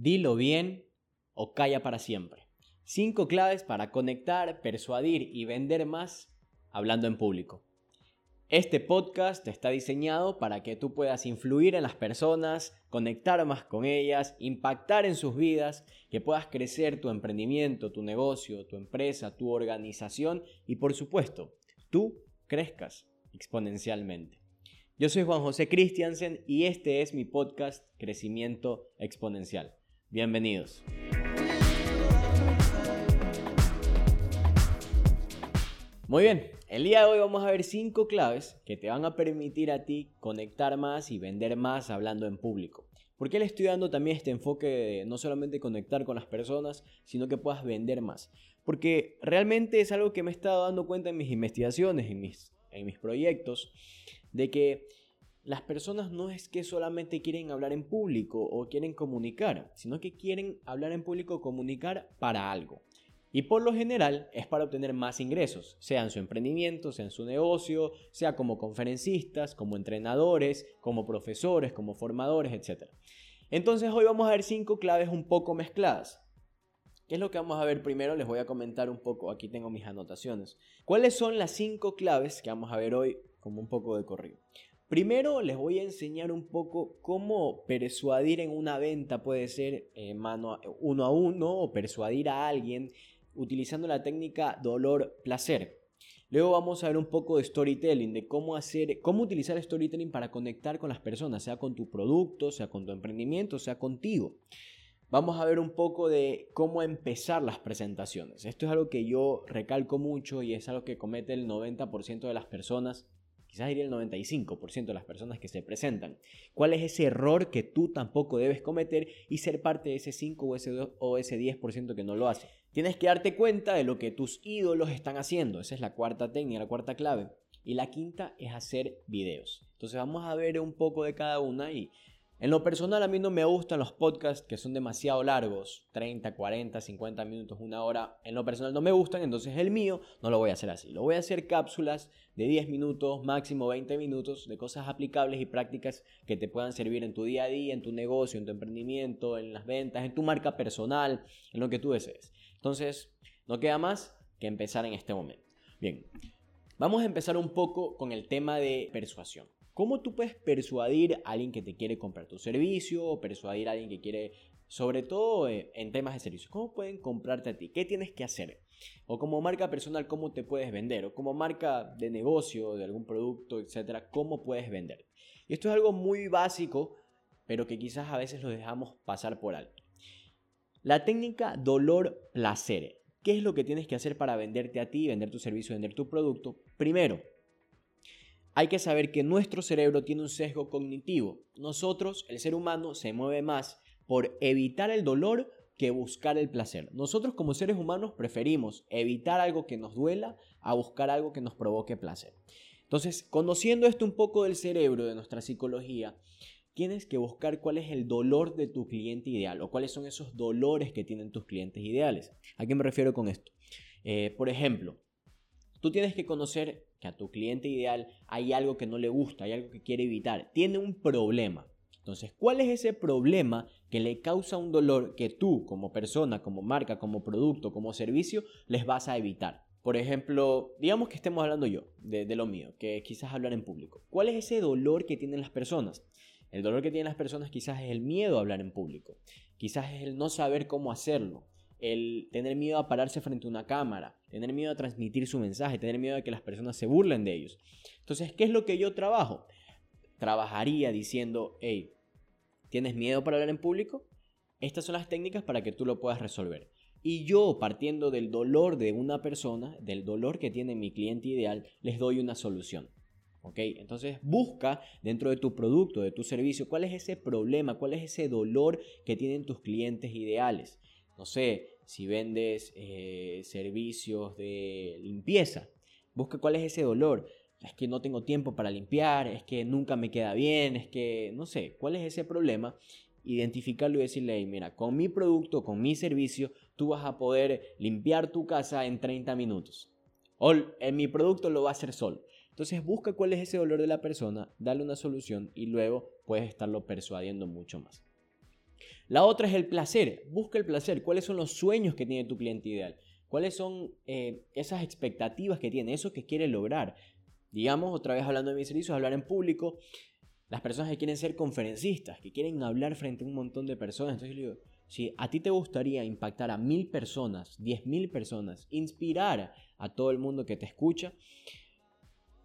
Dilo bien o calla para siempre. Cinco claves para conectar, persuadir y vender más hablando en público. Este podcast está diseñado para que tú puedas influir en las personas, conectar más con ellas, impactar en sus vidas, que puedas crecer tu emprendimiento, tu negocio, tu empresa, tu organización y por supuesto, tú crezcas exponencialmente. Yo soy Juan José Christiansen y este es mi podcast Crecimiento Exponencial. Bienvenidos. Muy bien, el día de hoy vamos a ver cinco claves que te van a permitir a ti conectar más y vender más hablando en público. ¿Por qué le estoy dando también este enfoque de no solamente conectar con las personas, sino que puedas vender más? Porque realmente es algo que me he estado dando cuenta en mis investigaciones, en mis, en mis proyectos, de que las personas no es que solamente quieren hablar en público o quieren comunicar, sino que quieren hablar en público comunicar para algo. Y por lo general es para obtener más ingresos, sea en su emprendimiento, sea en su negocio, sea como conferencistas, como entrenadores, como profesores, como formadores, etc. Entonces hoy vamos a ver cinco claves un poco mezcladas. ¿Qué es lo que vamos a ver primero? Les voy a comentar un poco, aquí tengo mis anotaciones. ¿Cuáles son las cinco claves que vamos a ver hoy como un poco de corrido? Primero les voy a enseñar un poco cómo persuadir en una venta puede ser eh, mano uno a uno o persuadir a alguien utilizando la técnica dolor-placer. Luego vamos a ver un poco de storytelling, de cómo hacer, cómo utilizar storytelling para conectar con las personas, sea con tu producto, sea con tu emprendimiento, sea contigo. Vamos a ver un poco de cómo empezar las presentaciones. Esto es algo que yo recalco mucho y es algo que comete el 90% de las personas quizás diría el 95% de las personas que se presentan. ¿Cuál es ese error que tú tampoco debes cometer y ser parte de ese 5 o ese, o ese 10% que no lo hace? Tienes que darte cuenta de lo que tus ídolos están haciendo. Esa es la cuarta técnica, la cuarta clave. Y la quinta es hacer videos. Entonces vamos a ver un poco de cada una y en lo personal a mí no me gustan los podcasts que son demasiado largos, 30, 40, 50 minutos, una hora. En lo personal no me gustan, entonces el mío no lo voy a hacer así. Lo voy a hacer cápsulas de 10 minutos, máximo 20 minutos, de cosas aplicables y prácticas que te puedan servir en tu día a día, en tu negocio, en tu emprendimiento, en las ventas, en tu marca personal, en lo que tú desees. Entonces, no queda más que empezar en este momento. Bien, vamos a empezar un poco con el tema de persuasión. ¿Cómo tú puedes persuadir a alguien que te quiere comprar tu servicio o persuadir a alguien que quiere, sobre todo eh, en temas de servicios? ¿Cómo pueden comprarte a ti? ¿Qué tienes que hacer? O como marca personal, ¿cómo te puedes vender? O como marca de negocio, de algún producto, etcétera, ¿cómo puedes vender? Y esto es algo muy básico, pero que quizás a veces lo dejamos pasar por alto. La técnica dolor-placer. ¿Qué es lo que tienes que hacer para venderte a ti, vender tu servicio, vender tu producto? Primero, hay que saber que nuestro cerebro tiene un sesgo cognitivo. Nosotros, el ser humano, se mueve más por evitar el dolor que buscar el placer. Nosotros como seres humanos preferimos evitar algo que nos duela a buscar algo que nos provoque placer. Entonces, conociendo esto un poco del cerebro, de nuestra psicología, tienes que buscar cuál es el dolor de tu cliente ideal o cuáles son esos dolores que tienen tus clientes ideales. ¿A qué me refiero con esto? Eh, por ejemplo, Tú tienes que conocer que a tu cliente ideal hay algo que no le gusta, hay algo que quiere evitar, tiene un problema. Entonces, ¿cuál es ese problema que le causa un dolor que tú como persona, como marca, como producto, como servicio, les vas a evitar? Por ejemplo, digamos que estemos hablando yo de, lo mío, que quizás hablar en público. ¿Cuál es ese dolor que tienen las personas? El dolor que tienen las personas quizás es el miedo a hablar en público, quizás es el no saber cómo hacerlo, el tener miedo a pararse frente a una cámara, tener miedo a transmitir su mensaje, tener miedo a que las personas se burlen de ellos. Entonces, ¿qué es lo que yo trabajo? Trabajaría diciendo, hey, ¿tienes miedo para hablar en público? Estas son las técnicas para que tú lo puedas resolver. Y yo, partiendo del dolor de una persona, del dolor que tiene mi cliente ideal, les doy una solución. ¿Ok? Entonces busca dentro de tu producto, de tu servicio, cuál es ese problema, cuál es ese dolor que tienen tus clientes ideales no sé, si vendes eh, servicios de limpieza, busca cuál es ese dolor. Es que no tengo tiempo para limpiar, es que nunca me queda bien, es que no sé, cuál es ese problema. Identificarlo y decirle, mira, con mi producto, con mi servicio, tú vas a poder limpiar tu casa en 30 minutos. O en mi producto lo va a hacer solo. Entonces busca cuál es ese dolor de la persona, dale una solución y luego puedes estarlo persuadiendo mucho más. La otra es el placer. Busca el placer. ¿Cuáles son los sueños que tiene tu cliente ideal? ¿Cuáles son eh, esas expectativas que tiene? Eso que quiere lograr. Digamos, otra vez hablando de mis servicios, hablar en público. Las personas que quieren ser conferencistas, que quieren hablar frente a un montón de personas. Entonces si a ti te gustaría impactar a mil personas, diez mil personas, inspirar a todo el mundo que te escucha,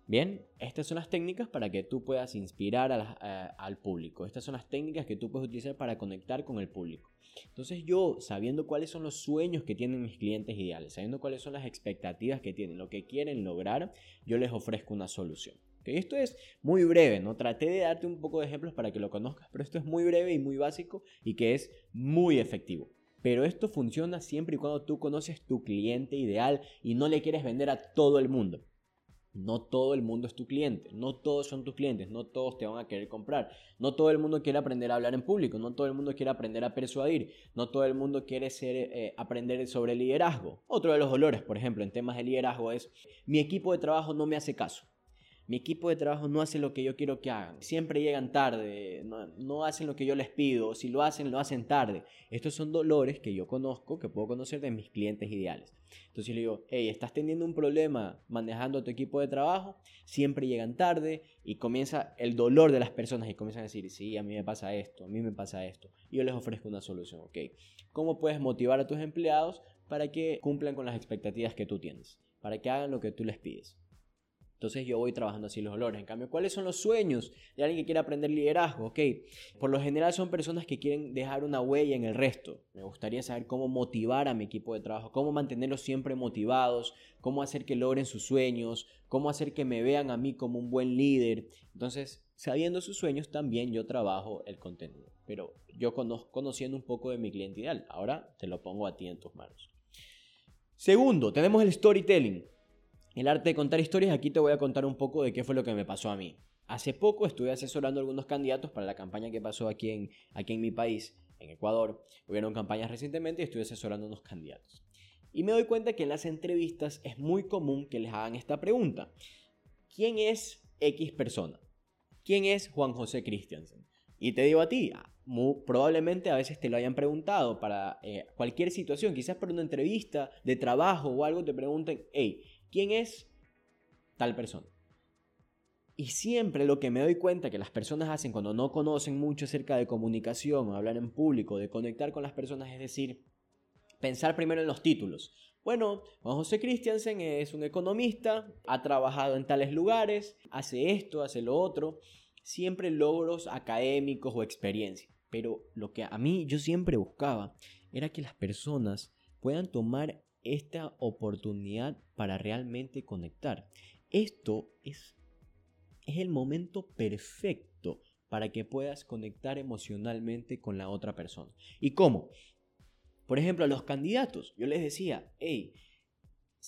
Bien, estas son las técnicas para que tú puedas inspirar al público. Estas son las técnicas que tú puedes utilizar para conectar con el público. Entonces yo, sabiendo cuáles son los sueños que tienen mis clientes ideales, sabiendo cuáles son las expectativas que tienen, lo que quieren lograr, yo les ofrezco una solución. Esto es muy breve, ¿no? Traté de darte un poco de ejemplos para que lo conozcas, pero esto es muy breve y muy básico y que es muy efectivo. Pero esto funciona siempre y cuando tú conoces tu cliente ideal y no le quieres vender a todo el mundo. No todo el mundo es tu cliente, no todos son tus clientes, no todos te van a querer comprar, no todo el mundo quiere aprender a hablar en público, no todo el mundo quiere aprender a persuadir, no todo el mundo quiere ser, eh, aprender sobre liderazgo. Otro de los dolores, por ejemplo, en temas de liderazgo es mi equipo de trabajo no me hace caso. Mi equipo de trabajo no hace lo que yo quiero que hagan. Siempre llegan tarde, no, hacen lo que yo les pido. Si lo hacen, lo hacen tarde. Estos son dolores que yo conozco, que puedo conocer de mis clientes ideales. Entonces le digo, hey, estás teniendo un problema manejando tu equipo de trabajo, siempre llegan tarde y comienza el dolor de las personas y comienzan a decir, sí, a mí me pasa esto, a mí me pasa esto. Y yo les ofrezco una solución, ¿ok? ¿Cómo puedes motivar a tus empleados para que cumplan con las expectativas que tú tienes? Para que hagan lo que tú les pides. Entonces yo voy trabajando así los dolores. En cambio, ¿cuáles son los sueños de alguien que quiere aprender liderazgo? Ok, por lo general son personas que quieren dejar una huella en el resto. Me gustaría saber cómo motivar a mi equipo de trabajo, cómo mantenerlos siempre motivados, cómo hacer que logren sus sueños, cómo hacer que me vean a mí como un buen líder. Entonces, sabiendo sus sueños, también yo trabajo el contenido. Pero yo conociendo un poco de mi cliente ideal. Ahora te lo pongo a ti en tus manos. Segundo, tenemos el storytelling. El arte de contar historias, aquí te voy a contar un poco de qué fue lo que me pasó a mí. Hace poco estuve asesorando a algunos candidatos para la campaña que pasó aquí en, aquí en mi país, en Ecuador. Hubieron campañas recientemente y estuve asesorando a unos candidatos. Y me doy cuenta que en las entrevistas es muy común que les hagan esta pregunta. ¿Quién es X persona? ¿Quién es Juan José Christiansen? Y te digo a ti, probablemente a veces te lo hayan preguntado para eh, cualquier situación, quizás para una entrevista de trabajo o algo, te pregunten, hey, ¿Quién es tal persona? Y siempre lo que me doy cuenta que las personas hacen cuando no conocen mucho acerca de comunicación o hablar en público, de conectar con las personas, es decir, pensar primero en los títulos. Bueno, Juan José Christiansen es un economista, ha trabajado en tales lugares, hace esto, hace lo otro, siempre logros académicos o experiencia. Pero lo que a mí yo siempre buscaba era que las personas puedan tomar esta oportunidad para realmente conectar. Esto es, es el momento perfecto para que puedas conectar emocionalmente con la otra persona. ¿Y cómo? Por ejemplo, a los candidatos, yo les decía, hey,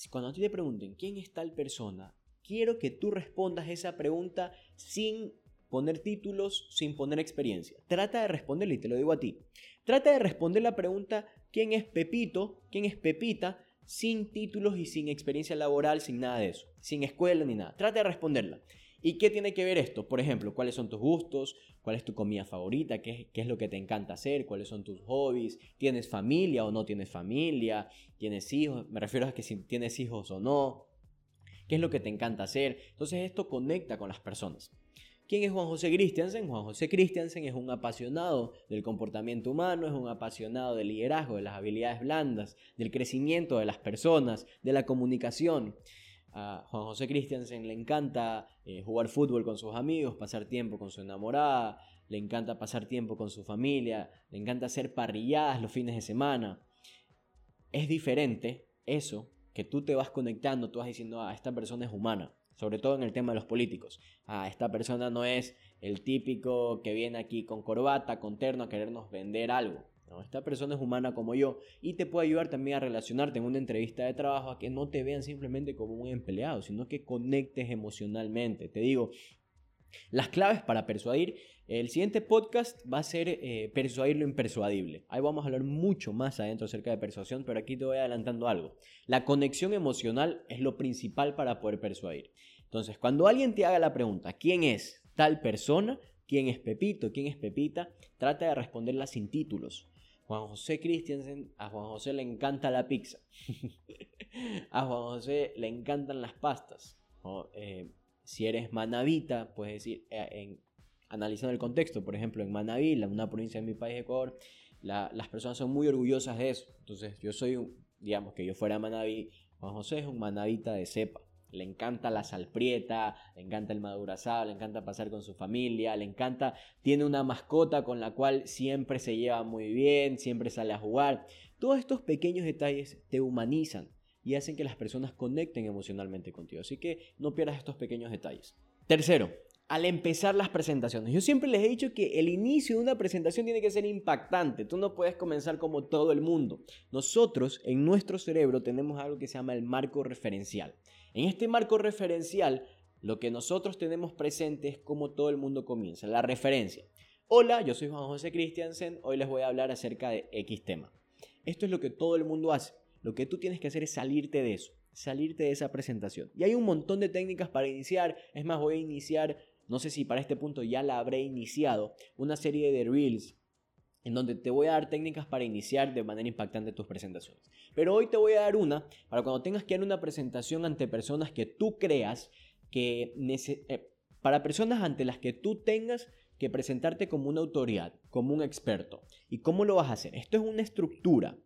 cuando a ti te pregunten quién es tal persona, quiero que tú respondas esa pregunta sin poner títulos, sin poner experiencia. Trata de responderle, y te lo digo a ti. Trata de responder la pregunta quién es Pepito, quién es Pepita, sin títulos y sin experiencia laboral, sin nada de eso, sin escuela ni nada. Trata de responderla. ¿Y qué tiene que ver esto? Por ejemplo, ¿cuáles son tus gustos? ¿Cuál es tu comida favorita? ¿Qué, ¿Qué, es lo que te encanta hacer? ¿Cuáles son tus hobbies? ¿Tienes familia o no tienes familia? ¿Tienes hijos? Me refiero a que si tienes hijos o no. ¿Qué es lo que te encanta hacer? Entonces esto conecta con las personas. ¿Quién es Juan José Christiansen? Juan José Christiansen es un apasionado del comportamiento humano, es un apasionado del liderazgo, de las habilidades blandas, del crecimiento de las personas, de la comunicación. A Juan José Christiansen le encanta eh, jugar fútbol con sus amigos, pasar tiempo con su enamorada, le encanta pasar tiempo con su familia, le encanta hacer parrilladas los fines de semana. Es diferente eso que tú te vas conectando, tú vas diciendo, ah, esta persona es humana sobre todo en el tema de los políticos. Ah, esta persona no es el típico que viene aquí con corbata, con terno a querernos vender algo. Esta persona es humana como yo y te puede ayudar también a relacionarte en una entrevista de trabajo a que no te vean simplemente como un empleado, sino que conectes emocionalmente. Te digo, las claves para persuadir, el siguiente podcast va a ser eh, persuadir lo impersuadible. Ahí vamos a hablar mucho más adentro acerca de persuasión, pero aquí te voy adelantando algo. La conexión emocional es lo principal para poder persuadir. Entonces, cuando alguien te haga la pregunta, ¿quién es tal persona? quién es Pepito, quién es Pepita, trata de responderla sin títulos. Juan José Christiansen, a Juan José le encanta la pizza. a Juan José le encantan las pastas. Eh, si eres manavita, puedes decir, eh, en, analizando el contexto, por ejemplo, en Manaví, una provincia de mi país, Ecuador, las personas son muy orgullosas de eso. Entonces, yo soy, un, digamos que yo fuera Manaví, Juan José es un manavita de cepa. Le encanta la salprieta, le encanta el madurazado, le encanta pasar con su familia, le encanta, tiene una mascota con la cual siempre se lleva muy bien, siempre sale a jugar. Todos estos pequeños detalles te humanizan y hacen que las personas conecten emocionalmente contigo. Así que no pierdas estos pequeños detalles. Tercero, al empezar las presentaciones. Yo siempre les he dicho que el inicio de una presentación tiene que ser impactante. Tú no puedes comenzar como todo el mundo. Nosotros en nuestro cerebro tenemos algo que se llama el marco referencial. En este marco referencial, lo que nosotros tenemos presente es cómo todo el mundo comienza, la referencia. Hola, yo soy Juan José Christiansen, hoy les voy a hablar acerca de X tema. Esto es lo que todo el mundo hace. Lo que tú tienes que hacer es salirte de eso, salirte de esa presentación. Y hay un montón de técnicas para iniciar. Es más, voy a iniciar no sé si para este punto ya la habré iniciado, una serie de reels en donde te voy a dar técnicas para iniciar de manera impactante tus presentaciones. Pero hoy te voy a dar una para cuando tengas que dar una presentación ante personas que tú creas que... Eh, para personas ante las que tú tengas que presentarte como una autoridad, como un experto. ¿Y cómo lo vas a hacer? Esto es una estructura.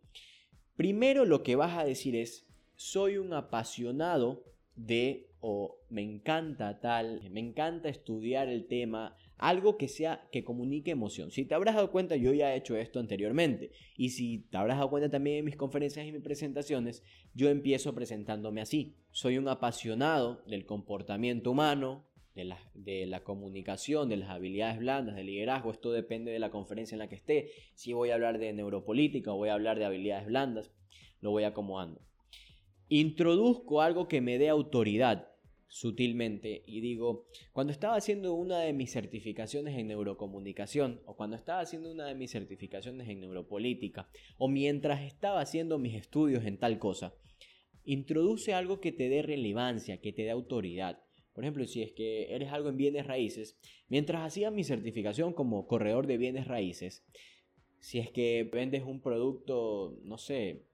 Primero lo que vas a decir es, soy un apasionado de o me encanta tal, me encanta estudiar el tema, algo que sea que comunique emoción. Si te habrás dado cuenta, yo ya he hecho esto anteriormente y si te habrás dado cuenta también en mis conferencias y mis presentaciones, yo empiezo presentándome así. Soy un apasionado del comportamiento humano, de la, de la, comunicación, de las habilidades blandas, del liderazgo. Esto depende de la conferencia en la que esté. Si voy a hablar de neuropolítica o voy a hablar de habilidades blandas, lo voy acomodando. Introduzco algo que me dé autoridad sutilmente y digo, cuando estaba haciendo una de mis certificaciones en neurocomunicación o cuando estaba haciendo una de mis certificaciones en neuropolítica o mientras estaba haciendo mis estudios en tal cosa, introduce algo que te dé relevancia, que te dé autoridad. Por ejemplo, si es que eres algo en bienes raíces, mientras hacía mi certificación como corredor de bienes raíces, si es que vendes un producto, no sé,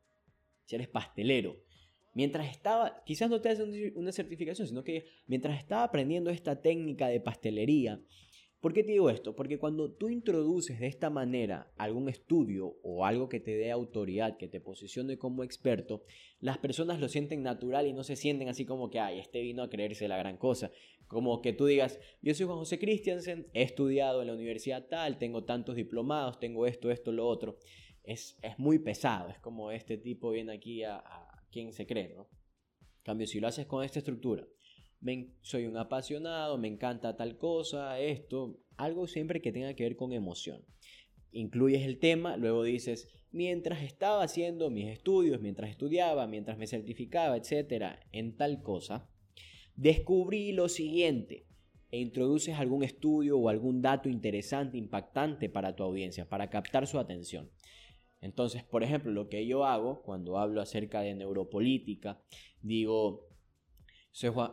si eres pastelero, mientras estaba, quizás no te hacen una certificación, sino que mientras estaba aprendiendo esta técnica de pastelería, ¿por qué te digo esto? Porque cuando tú introduces de esta manera algún estudio o algo que te dé autoridad, que te posicione como experto, las personas lo sienten natural y no se sienten así como que, ay, este vino a creerse la gran cosa. Como que tú digas, yo soy Juan José Christiansen, he estudiado en la universidad tal, tengo tantos diplomados, tengo esto, esto, lo otro. Es, es muy pesado, es como este tipo viene aquí a quien se cree, ¿no? cambio, si lo haces con esta estructura, soy un apasionado, me encanta tal cosa, esto, algo siempre que tenga que ver con emoción. Incluyes el tema, luego dices, mientras estaba haciendo mis estudios, mientras estudiaba, mientras me certificaba, etcétera, en tal cosa, descubrí lo siguiente e introduces algún estudio o algún dato interesante, impactante para tu audiencia, para captar su atención. Entonces, por ejemplo, lo que yo hago cuando hablo acerca de neuropolítica, digo,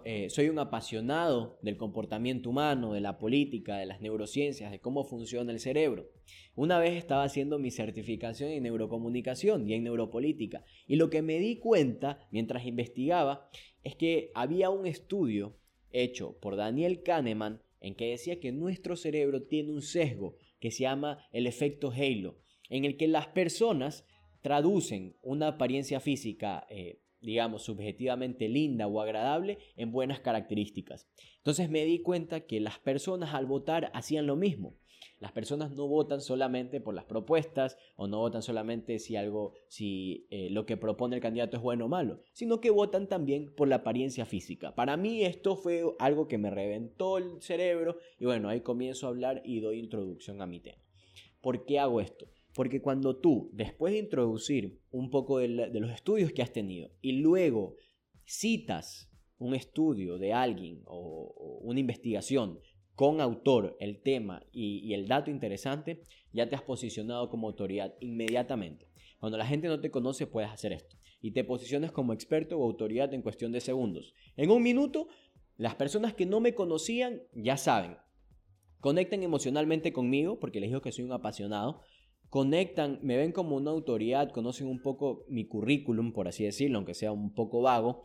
eh, soy, un apasionado del comportamiento humano, de la política, de las neurociencias, de cómo funciona el cerebro. Una vez estaba haciendo mi certificación en neurocomunicación y en neuropolítica, y lo que me di cuenta mientras investigaba es que había un estudio hecho por Daniel Kahneman en que decía que nuestro cerebro tiene un sesgo que se llama el efecto halo en el que las personas traducen una apariencia física, eh, digamos, subjetivamente linda o agradable en buenas características. Entonces me di cuenta que las personas al votar hacían lo mismo. Las personas no votan solamente por las propuestas o no votan solamente si algo, si eh, lo que propone el candidato es bueno o malo, sino que votan también por la apariencia física. Para mí esto fue algo que me reventó el cerebro y bueno, ahí comienzo a hablar y doy introducción a mi tema. ¿Por qué hago esto? Porque cuando tú, después de introducir un poco de, los estudios que has tenido y luego citas un estudio de alguien o, una investigación con autor, el tema y, el dato interesante, ya te has posicionado como autoridad inmediatamente. Cuando la gente no te conoce puedes hacer esto y te posicionas como experto o autoridad en cuestión de segundos. En un minuto, las personas que no me conocían ya saben, conectan emocionalmente conmigo, porque les digo que soy un apasionado, conectan, me ven como una autoridad, conocen un poco mi currículum, por así decirlo, aunque sea un poco vago,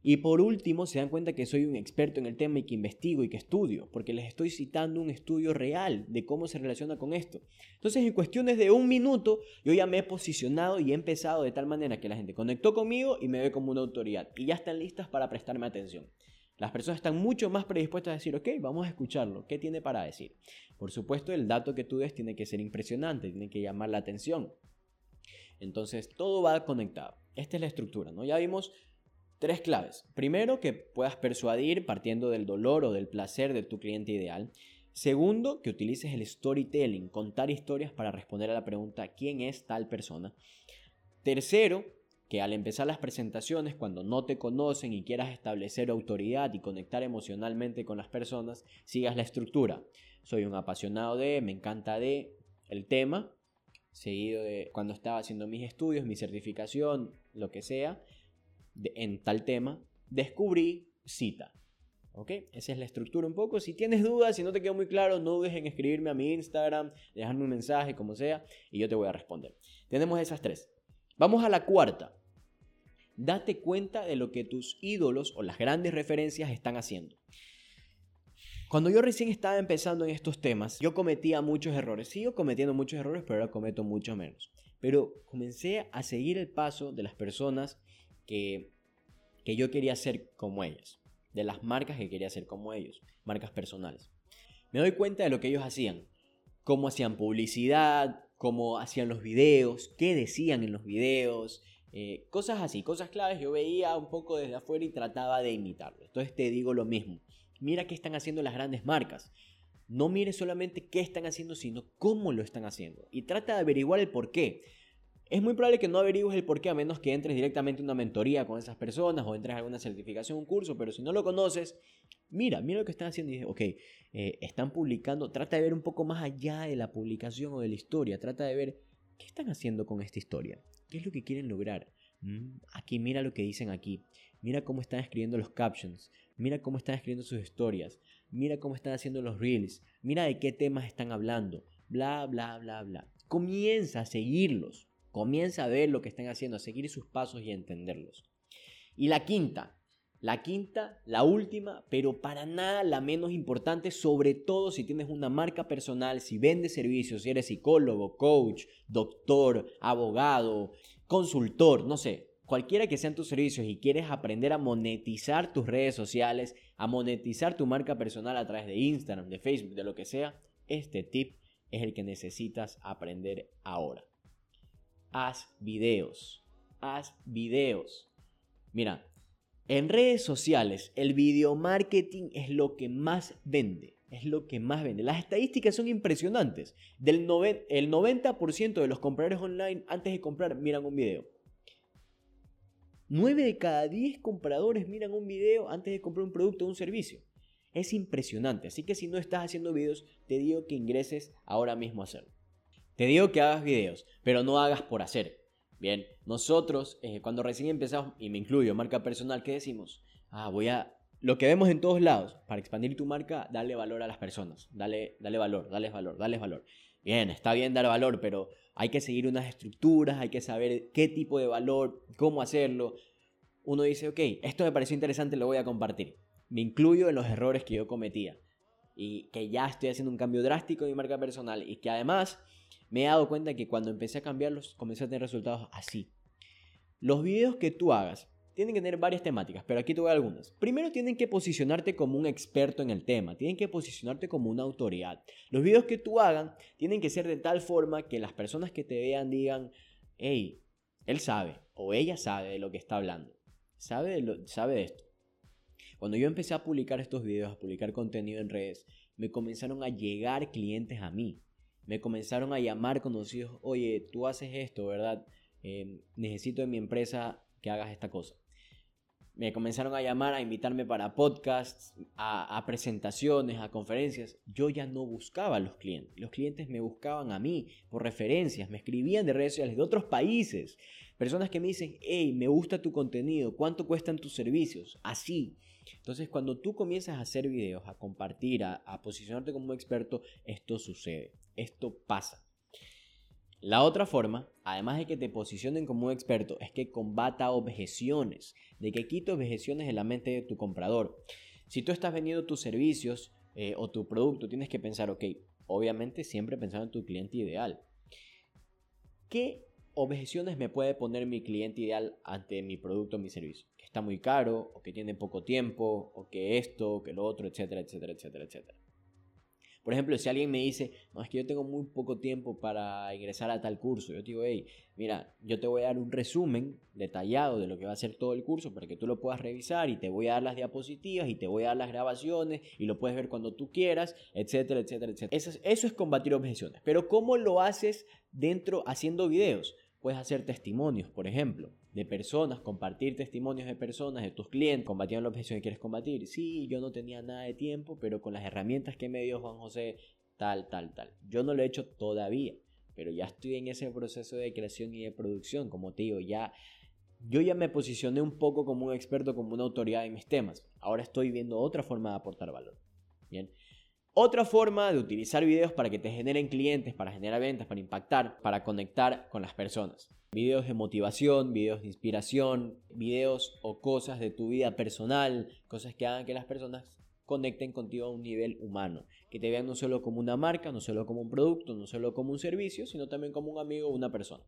y por último, se dan cuenta que soy un experto en el tema y que investigo y que estudio, porque les estoy citando un estudio real de cómo se relaciona con esto. Entonces, en cuestiones de un minuto, yo ya me he posicionado y he empezado de tal manera que la gente conectó conmigo y me ve como una autoridad. Y ya están listas para prestarme atención. Las personas están mucho más predispuestas a decir, ok, vamos a escucharlo, ¿qué tiene para decir? Por supuesto, el dato que tú des tiene que ser impresionante, tiene que llamar la atención. Entonces, todo va conectado. Esta es la estructura, ¿no? Ya vimos Tres claves. Primero, que puedas persuadir partiendo del dolor o del placer de tu cliente ideal. Segundo, que utilices el storytelling, contar historias para responder a la pregunta ¿quién es tal persona? Tercero, que al empezar las presentaciones, cuando no te conocen y quieras establecer autoridad y conectar emocionalmente con las personas, sigas la estructura. Soy un apasionado de, me encanta de el tema, seguido de cuando estaba haciendo mis estudios, mi certificación, lo que sea, en tal tema, descubrí cita. ¿Ok? Esa es la estructura un poco. Si tienes dudas, si no te quedó muy claro, no dudes en escribirme a mi Instagram, dejarme un mensaje, como sea, y yo te voy a responder. Tenemos esas tres. Vamos a la cuarta. Date cuenta de lo que tus ídolos o las grandes referencias están haciendo. Cuando yo recién estaba empezando en estos temas, yo cometía muchos errores. Sigo cometiendo muchos errores, pero ahora cometo mucho menos. Pero comencé a seguir el paso de las personas que, que yo quería ser como ellas, de las marcas que quería ser como ellos, marcas personales. Me doy cuenta de lo que ellos hacían, cómo hacían publicidad, cómo hacían los videos, qué decían en los videos, eh, cosas así, cosas claves. Yo veía un poco desde afuera y trataba de imitarlo. Entonces te digo lo mismo. Mira qué están haciendo las grandes marcas. No mires solamente qué están haciendo, sino cómo lo están haciendo. Y trata de averiguar el por qué. Es muy probable que no averigües el por qué a menos que entres directamente en una mentoría con esas personas o entres a alguna certificación, un curso, pero si no lo conoces, mira, mira lo que están haciendo y dices, ok, eh, están publicando, trata de ver un poco más allá de la publicación o de la historia, trata de ver qué están haciendo con esta historia, qué es lo que quieren lograr. Mm, aquí mira lo que dicen aquí, mira cómo están escribiendo los captions, mira cómo están escribiendo sus historias, mira cómo están haciendo los reels, mira de qué temas están hablando, bla, bla, bla, bla. Comienza a seguirlos Comienza a ver lo que están haciendo, a seguir sus pasos y a entenderlos. Y la quinta, la quinta, la última, pero para nada la menos importante, sobre todo si tienes una marca personal, si vendes servicios, si eres psicólogo, coach, doctor, abogado, consultor, no sé, cualquiera que sean tus servicios y quieres aprender a monetizar tus redes sociales, a monetizar tu marca personal a través de Instagram, de Facebook, de lo que sea, este tip es el que necesitas aprender ahora haz videos. Haz videos. Mira, en redes sociales el video marketing es lo que más vende. Es lo que más vende. Las estadísticas son impresionantes. Del el 90% de los compradores online antes de comprar miran un video. 9 de cada 10 compradores miran un video antes de comprar un producto o un servicio. Es impresionante. Así que si no estás haciendo videos, te digo que ingreses ahora mismo a hacerlo. Te digo que hagas videos, pero no hagas por hacer. Bien, nosotros eh, cuando recién empezamos, y me incluyo, marca personal, ¿qué decimos? Ah, voy a... Lo que vemos en todos lados, para expandir tu marca, dale valor a las personas. Dale, dale valor, dale valor, dale valor. Bien, está bien dar valor, pero hay que seguir unas estructuras, hay que saber qué tipo de valor, cómo hacerlo. Uno dice, ok, esto me pareció interesante, lo voy a compartir. Me incluyo en los errores que yo cometía y que ya estoy haciendo un cambio drástico en mi marca personal y que además me he dado cuenta que cuando empecé a cambiarlos, comencé a tener resultados así. Los videos que tú hagas tienen que tener varias temáticas, pero aquí te voy a algunas. Primero tienen que posicionarte como un experto en el tema, tienen que posicionarte como una autoridad. Los videos que tú hagan tienen que ser de tal forma que las personas que te vean digan, hey, él sabe o ella sabe de lo que está hablando, sabe de, sabe de esto. Cuando yo empecé a publicar estos videos, a publicar contenido en redes, me comenzaron a llegar clientes a mí me comenzaron a llamar conocidos, oye, tú haces esto, ¿verdad? Em, necesito en mi empresa que hagas esta cosa. Me comenzaron a llamar, a invitarme para podcasts, a, presentaciones, a conferencias. Yo ya no buscaba a los clientes. Los clientes me buscaban a mí por referencias, me escribían de redes sociales de otros países. Personas que me dicen, hey, me gusta tu contenido, ¿cuánto cuestan tus servicios? Así. Entonces, cuando tú comienzas a hacer videos, a compartir, a, a posicionarte como experto, esto sucede, esto pasa. La otra forma, además de que te posicionen como un experto, es que combata objeciones, de que quite objeciones en la mente de tu comprador. Si tú estás vendiendo tus servicios eh, o tu producto, tienes que pensar, ok, obviamente siempre pensando en tu cliente ideal. ¿Qué objeciones me puede poner mi cliente ideal ante mi producto o mi servicio? Que está muy caro, o que tiene poco tiempo, o que esto, o que lo otro, etcétera, etcétera, etcétera, etcétera. Por ejemplo, si alguien me dice, no, es que yo tengo muy poco tiempo para ingresar a tal curso, yo te digo, hey, mira, yo te voy a dar un resumen detallado de lo que va a ser todo el curso para que tú lo puedas revisar y te voy a dar las diapositivas y te voy a dar las grabaciones y lo puedes ver cuando tú quieras, etcétera, etcétera, etcétera. Eso es, eso es combatir objeciones. Pero ¿cómo lo haces dentro haciendo videos? Puedes hacer testimonios, por ejemplo, de personas, compartir testimonios de personas, de tus clientes, combatiendo la objeción que quieres combatir. Sí, yo no tenía nada de tiempo, pero con las herramientas que me dio Juan José, tal, tal, tal. Yo no lo he hecho todavía, pero ya estoy en ese proceso de creación y de producción. Como te digo, ya yo ya me posicioné un poco como un experto, como una autoridad en mis temas. Ahora estoy viendo otra forma de aportar valor. Bien. Otra forma de utilizar videos para que te generen clientes, para generar ventas, para impactar, para conectar con las personas. Videos de motivación, videos de inspiración, videos o cosas de tu vida personal, cosas que hagan que las personas conecten contigo a un nivel humano, que te vean no solo como una marca, no solo como un producto, no solo como un servicio, sino también como un amigo o una persona.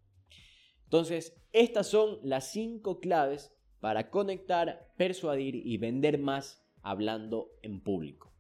Entonces, estas son las cinco claves para conectar, persuadir y vender más hablando en público.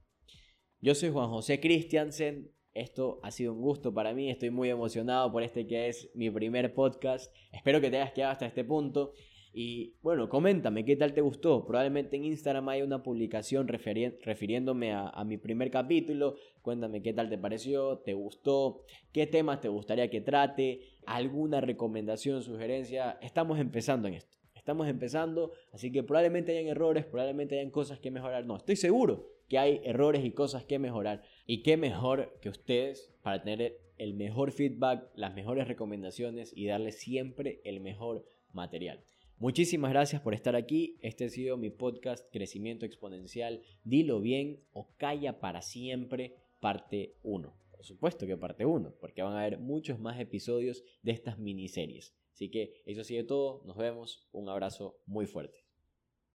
Yo soy Juan José Christiansen. Esto ha sido un gusto para mí. Estoy muy emocionado por este que es mi primer podcast. Espero que te hayas quedado hasta este punto. Y bueno, coméntame qué tal te gustó. Probablemente en Instagram hay una publicación refiriéndome a, a, mi primer capítulo. Cuéntame qué tal te pareció, te gustó, qué temas te gustaría que trate, alguna recomendación, sugerencia. Estamos empezando en esto. Estamos empezando, así que probablemente hayan errores, probablemente hayan cosas que mejorar. No, estoy seguro que hay errores y cosas que mejorar. Y qué mejor que ustedes para tener el mejor feedback, las mejores recomendaciones y darles siempre el mejor material. Muchísimas gracias por estar aquí. Este ha sido mi podcast Crecimiento Exponencial. Dilo bien o calla para siempre, parte 1. Por supuesto que parte 1, porque van a haber muchos más episodios de estas miniseries. Así que eso ha sido todo. Nos vemos. Un abrazo muy fuerte.